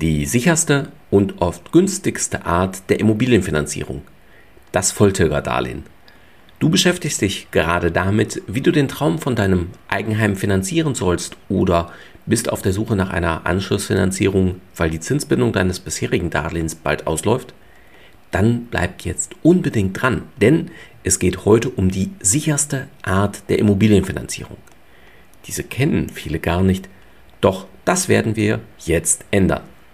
Die sicherste und oft günstigste Art der Immobilienfinanzierung. Das Volltilgerdarlehen. Du beschäftigst dich gerade damit, wie du den Traum von deinem Eigenheim finanzieren sollst oder bist auf der Suche nach einer Anschlussfinanzierung, weil die Zinsbindung deines bisherigen Darlehens bald ausläuft? Dann bleib jetzt unbedingt dran, denn es geht heute um die sicherste Art der Immobilienfinanzierung. Diese kennen viele gar nicht, doch das werden wir jetzt ändern.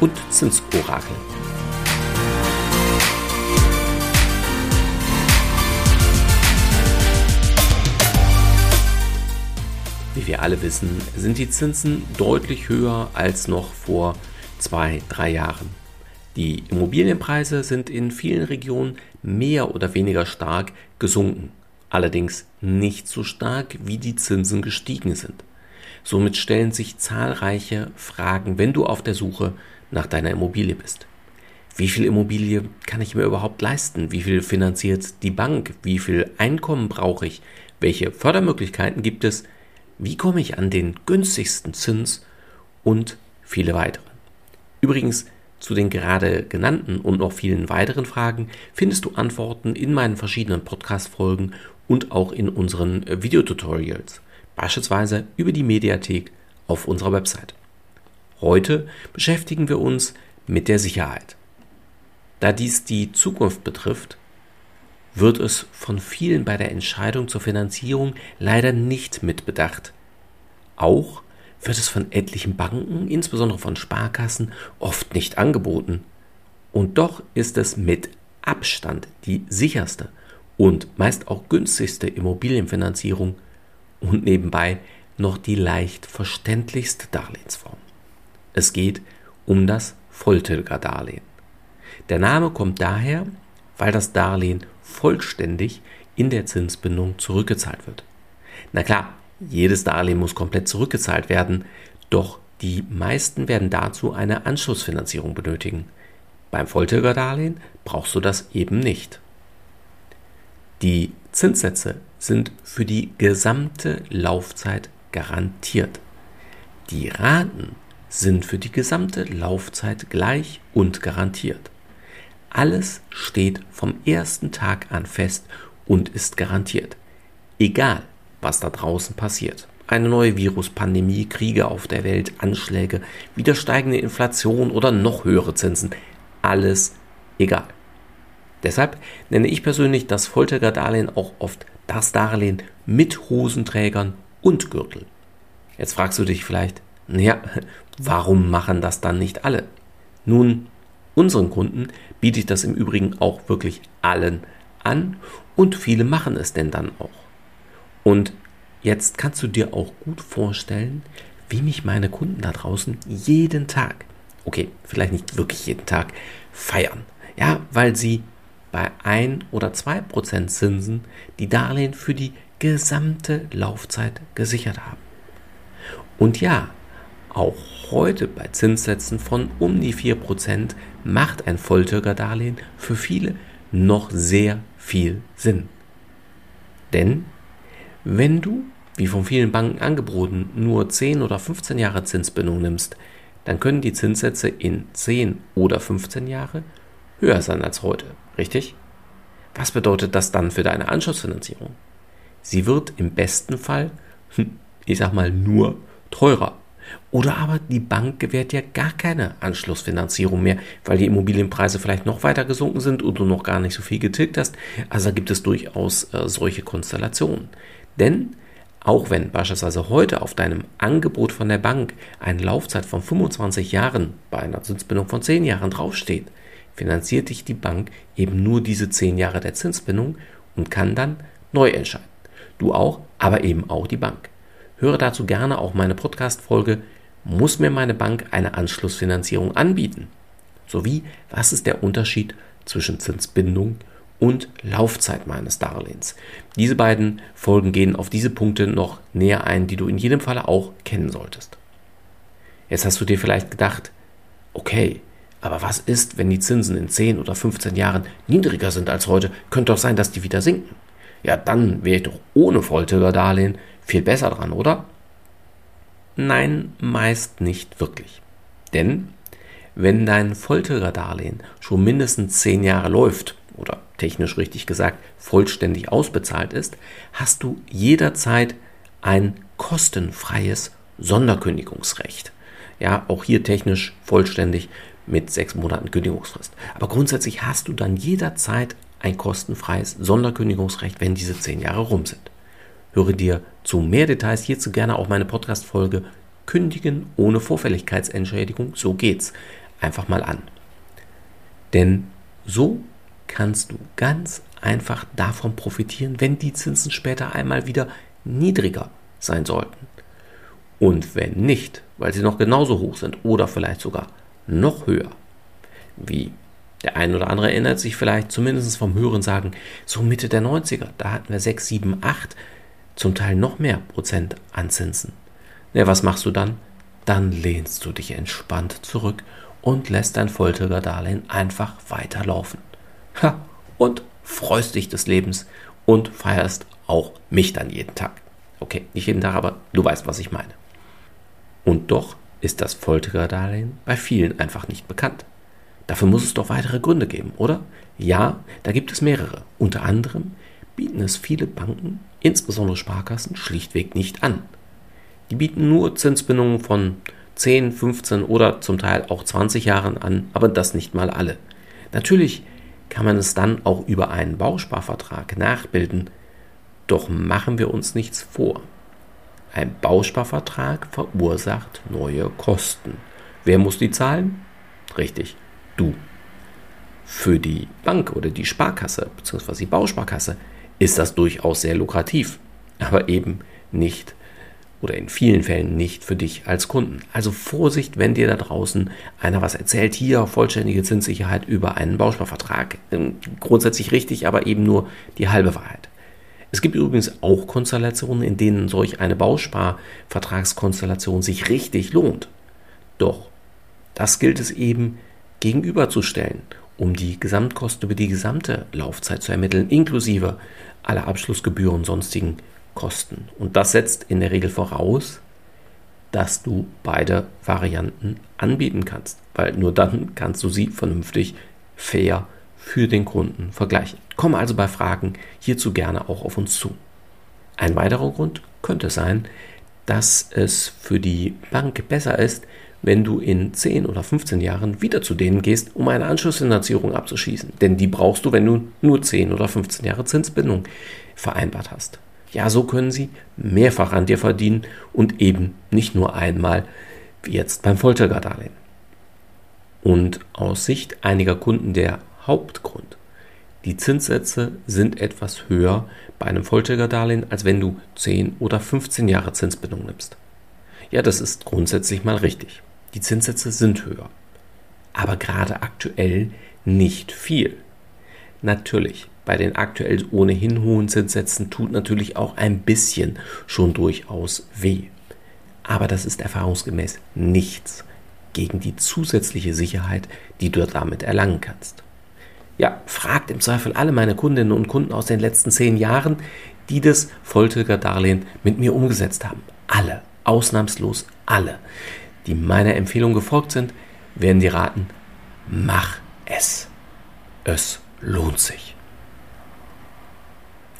und Zinsorakel. Wie wir alle wissen, sind die Zinsen deutlich höher als noch vor zwei, drei Jahren. Die Immobilienpreise sind in vielen Regionen mehr oder weniger stark gesunken, allerdings nicht so stark, wie die Zinsen gestiegen sind. Somit stellen sich zahlreiche Fragen, wenn du auf der Suche nach deiner Immobilie bist. Wie viel Immobilie kann ich mir überhaupt leisten? Wie viel finanziert die Bank? Wie viel Einkommen brauche ich? Welche Fördermöglichkeiten gibt es? Wie komme ich an den günstigsten Zins? Und viele weitere. Übrigens, zu den gerade genannten und noch vielen weiteren Fragen findest du Antworten in meinen verschiedenen Podcast-Folgen und auch in unseren Videotutorials, beispielsweise über die Mediathek auf unserer Website. Heute beschäftigen wir uns mit der Sicherheit. Da dies die Zukunft betrifft, wird es von vielen bei der Entscheidung zur Finanzierung leider nicht mitbedacht. Auch wird es von etlichen Banken, insbesondere von Sparkassen, oft nicht angeboten. Und doch ist es mit Abstand die sicherste und meist auch günstigste Immobilienfinanzierung und nebenbei noch die leicht verständlichste Darlehensform. Es geht um das Volltilgerdarlehen. Der Name kommt daher, weil das Darlehen vollständig in der Zinsbindung zurückgezahlt wird. Na klar, jedes Darlehen muss komplett zurückgezahlt werden, doch die meisten werden dazu eine Anschlussfinanzierung benötigen. Beim Volltilgerdarlehen brauchst du das eben nicht. Die Zinssätze sind für die gesamte Laufzeit garantiert. Die Raten sind für die gesamte Laufzeit gleich und garantiert. Alles steht vom ersten Tag an fest und ist garantiert. Egal, was da draußen passiert. Eine neue Viruspandemie, Kriege auf der Welt, Anschläge, wieder steigende Inflation oder noch höhere Zinsen. Alles egal. Deshalb nenne ich persönlich das Vollträgerdarlehen auch oft das Darlehen mit Hosenträgern und Gürtel. Jetzt fragst du dich vielleicht, naja, warum machen das dann nicht alle? Nun, unseren Kunden biete ich das im Übrigen auch wirklich allen an und viele machen es denn dann auch. Und jetzt kannst du dir auch gut vorstellen, wie mich meine Kunden da draußen jeden Tag, okay, vielleicht nicht wirklich jeden Tag, feiern. Ja, weil sie bei 1 oder 2 Prozent Zinsen die Darlehen für die gesamte Laufzeit gesichert haben. Und ja, auch heute bei Zinssätzen von um die 4% macht ein Volltürgerdarlehen für viele noch sehr viel Sinn. Denn wenn du, wie von vielen Banken angeboten, nur 10 oder 15 Jahre Zinsbindung nimmst, dann können die Zinssätze in 10 oder 15 Jahre höher sein als heute, richtig? Was bedeutet das dann für deine Anschlussfinanzierung? Sie wird im besten Fall, ich sag mal, nur teurer. Oder aber die Bank gewährt ja gar keine Anschlussfinanzierung mehr, weil die Immobilienpreise vielleicht noch weiter gesunken sind und du noch gar nicht so viel getilgt hast. Also gibt es durchaus äh, solche Konstellationen. Denn auch wenn beispielsweise heute auf deinem Angebot von der Bank eine Laufzeit von 25 Jahren bei einer Zinsbindung von 10 Jahren draufsteht, finanziert dich die Bank eben nur diese 10 Jahre der Zinsbindung und kann dann neu entscheiden. Du auch, aber eben auch die Bank. Höre dazu gerne auch meine Podcast-Folge Muss mir meine Bank eine Anschlussfinanzierung anbieten? Sowie, was ist der Unterschied zwischen Zinsbindung und Laufzeit meines Darlehens. Diese beiden Folgen gehen auf diese Punkte noch näher ein, die du in jedem Falle auch kennen solltest. Jetzt hast du dir vielleicht gedacht, okay, aber was ist, wenn die Zinsen in 10 oder 15 Jahren niedriger sind als heute? Könnte doch sein, dass die wieder sinken. Ja, dann wäre ich doch ohne Volltilger-Darlehen viel besser dran, oder? Nein, meist nicht wirklich. Denn wenn dein Volltilger-Darlehen schon mindestens 10 Jahre läuft oder technisch richtig gesagt vollständig ausbezahlt ist, hast du jederzeit ein kostenfreies Sonderkündigungsrecht. Ja, auch hier technisch vollständig mit sechs Monaten Kündigungsfrist. Aber grundsätzlich hast du dann jederzeit ein kostenfreies Sonderkündigungsrecht, wenn diese zehn Jahre rum sind. Höre dir zu mehr Details hierzu gerne auch meine Podcast-Folge Kündigen ohne Vorfälligkeitsentschädigung. So geht's. Einfach mal an. Denn so kannst du ganz einfach davon profitieren, wenn die Zinsen später einmal wieder niedriger sein sollten. Und wenn nicht, weil sie noch genauso hoch sind oder vielleicht sogar noch höher, wie der ein oder andere erinnert sich vielleicht zumindest vom Hören sagen, so Mitte der 90er, da hatten wir 6, 7, 8, zum Teil noch mehr Prozent an Zinsen. Ja, was machst du dann? Dann lehnst du dich entspannt zurück und lässt dein Volltilger-Darlehen einfach weiterlaufen. Ha, und freust dich des Lebens und feierst auch mich dann jeden Tag. Okay, nicht jeden Tag, aber du weißt, was ich meine. Und doch ist das Foltererdarlehen bei vielen einfach nicht bekannt. Dafür muss es doch weitere Gründe geben, oder? Ja, da gibt es mehrere. Unter anderem bieten es viele Banken, insbesondere Sparkassen, schlichtweg nicht an. Die bieten nur Zinsbindungen von 10, 15 oder zum Teil auch 20 Jahren an, aber das nicht mal alle. Natürlich kann man es dann auch über einen Bausparvertrag nachbilden. Doch machen wir uns nichts vor. Ein Bausparvertrag verursacht neue Kosten. Wer muss die zahlen? Richtig, du. Für die Bank oder die Sparkasse bzw. die Bausparkasse ist das durchaus sehr lukrativ, aber eben nicht oder in vielen Fällen nicht für dich als Kunden. Also Vorsicht, wenn dir da draußen einer was erzählt, hier vollständige Zinssicherheit über einen Bausparvertrag. Ähm, grundsätzlich richtig, aber eben nur die halbe Wahrheit. Es gibt übrigens auch Konstellationen, in denen solch eine Bausparvertragskonstellation sich richtig lohnt. Doch das gilt es eben gegenüberzustellen, um die Gesamtkosten über die gesamte Laufzeit zu ermitteln, inklusive aller Abschlussgebühren und sonstigen Kosten. Und das setzt in der Regel voraus, dass du beide Varianten anbieten kannst, weil nur dann kannst du sie vernünftig, fair für den Kunden vergleichen. Komme also bei Fragen hierzu gerne auch auf uns zu. Ein weiterer Grund könnte sein, dass es für die Bank besser ist, wenn du in 10 oder 15 Jahren wieder zu denen gehst, um eine Anschlussfinanzierung abzuschließen. Denn die brauchst du, wenn du nur 10 oder 15 Jahre Zinsbindung vereinbart hast. Ja, so können sie mehrfach an dir verdienen und eben nicht nur einmal, wie jetzt beim Volltilgerdarlehen. Und aus Sicht einiger Kunden der Hauptgrund. Die Zinssätze sind etwas höher bei einem Volltilgerdarlehen, als wenn du 10 oder 15 Jahre Zinsbindung nimmst. Ja, das ist grundsätzlich mal richtig. Die Zinssätze sind höher. Aber gerade aktuell nicht viel. Natürlich, bei den aktuell ohnehin hohen Zinssätzen tut natürlich auch ein bisschen schon durchaus weh. Aber das ist erfahrungsgemäß nichts gegen die zusätzliche Sicherheit, die du damit erlangen kannst. Ja, fragt im Zweifel alle meine Kundinnen und Kunden aus den letzten zehn Jahren, die das Volltilger-Darlehen mit mir umgesetzt haben. Alle, ausnahmslos alle, die meiner Empfehlung gefolgt sind, werden dir raten, mach es. Es lohnt sich.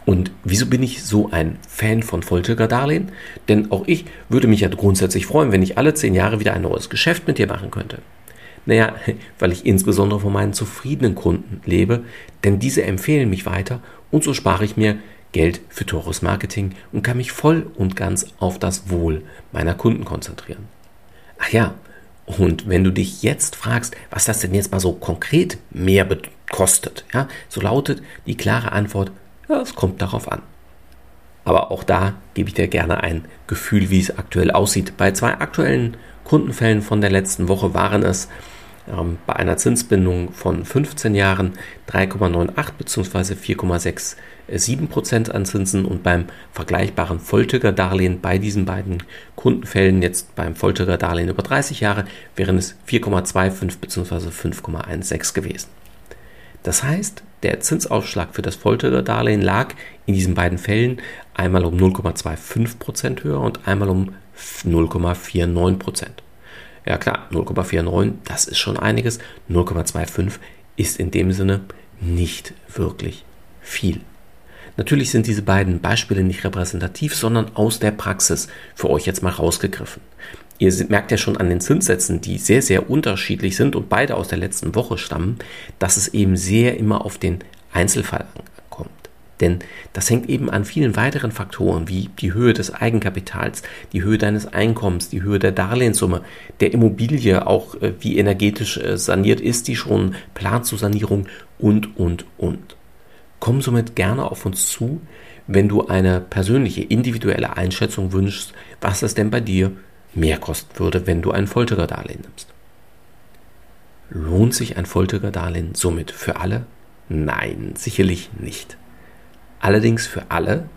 Und wieso bin ich so ein Fan von Volltilger-Darlehen? Denn auch ich würde mich ja grundsätzlich freuen, wenn ich alle zehn Jahre wieder ein neues Geschäft mit dir machen könnte. Naja, weil ich insbesondere von meinen zufriedenen Kunden lebe, denn diese empfehlen mich weiter und so spare ich mir Geld für teures Marketing und kann mich voll und ganz auf das Wohl meiner Kunden konzentrieren. Ach ja, und wenn du dich jetzt fragst, was das denn jetzt mal so konkret mehr kostet, ja, so lautet die klare Antwort ja, es kommt darauf an. Aber auch da gebe ich dir gerne ein Gefühl, wie es aktuell aussieht. Bei zwei aktuellen Kundenfällen von der letzten Woche waren es ähm, bei einer Zinsbindung von 15 Jahren 3,98 bzw. 4,67 Prozent an Zinsen und beim vergleichbaren Volltrigger-Darlehen bei diesen beiden Kundenfällen, jetzt beim Volltrigger-Darlehen über 30 Jahre, wären es 4,25 bzw. 5,16 gewesen. Das heißt, der Zinsaufschlag für das Volltrigger-Darlehen lag in diesen beiden Fällen einmal um 0,25 Prozent höher und einmal um 0,49 Prozent. Ja klar, 0,49, das ist schon einiges. 0,25 ist in dem Sinne nicht wirklich viel. Natürlich sind diese beiden Beispiele nicht repräsentativ, sondern aus der Praxis für euch jetzt mal rausgegriffen. Ihr merkt ja schon an den Zinssätzen, die sehr, sehr unterschiedlich sind und beide aus der letzten Woche stammen, dass es eben sehr immer auf den Einzelfall denn das hängt eben an vielen weiteren Faktoren wie die Höhe des Eigenkapitals, die Höhe deines Einkommens, die Höhe der Darlehenssumme, der Immobilie, auch äh, wie energetisch äh, saniert ist die schon, Plan zur Sanierung und, und, und. Komm somit gerne auf uns zu, wenn du eine persönliche, individuelle Einschätzung wünschst, was es denn bei dir mehr kosten würde, wenn du ein Volltrigger-Darlehen nimmst. Lohnt sich ein Volltrigger-Darlehen somit für alle? Nein, sicherlich nicht allerdings für alle,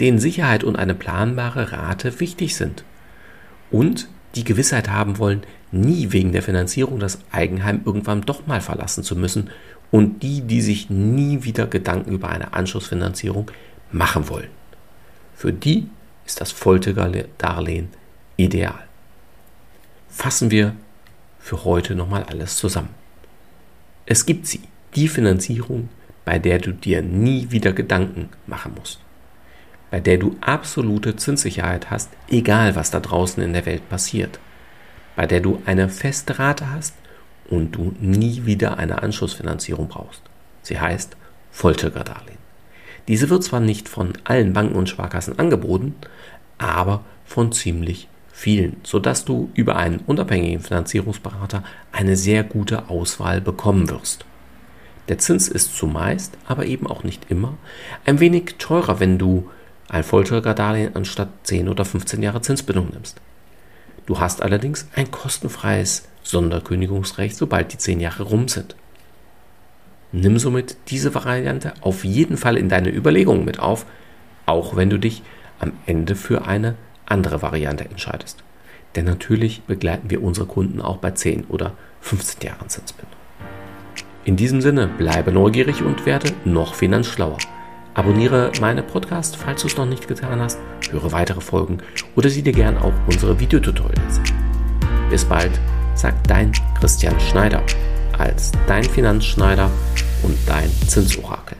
denen Sicherheit und eine planbare Rate wichtig sind und die Gewissheit haben wollen, nie wegen der Finanzierung das Eigenheim irgendwann doch mal verlassen zu müssen und die, die sich nie wieder Gedanken über eine Anschlussfinanzierung machen wollen. Für die ist das Folteger-Darlehen ideal. Fassen wir für heute nochmal alles zusammen. Es gibt sie, die Finanzierung, bei der du dir nie wieder Gedanken machen musst, bei der du absolute Zinssicherheit hast, egal was da draußen in der Welt passiert, bei der du eine feste Rate hast und du nie wieder eine Anschlussfinanzierung brauchst. Sie heißt Volltriggerdarlehen. Diese wird zwar nicht von allen Banken und Sparkassen angeboten, aber von ziemlich vielen, sodass du über einen unabhängigen Finanzierungsberater eine sehr gute Auswahl bekommen wirst. Der Zins ist zumeist, aber eben auch nicht immer, ein wenig teurer, wenn du ein Vollträgerdarlehen anstatt 10 oder 15 Jahre Zinsbindung nimmst. Du hast allerdings ein kostenfreies Sonderkündigungsrecht, sobald die 10 Jahre rum sind. Nimm somit diese Variante auf jeden Fall in deine Überlegungen mit auf, auch wenn du dich am Ende für eine andere Variante entscheidest. Denn natürlich begleiten wir unsere Kunden auch bei 10 oder 15 Jahren Zinsbindung. In diesem Sinne, bleibe neugierig und werde noch finanzschlauer. Abonniere meine Podcast, falls du es noch nicht getan hast, höre weitere Folgen oder sieh dir gern auch unsere Videotutorials an. Bis bald, sagt dein Christian Schneider als dein Finanzschneider und dein Zinsorakel.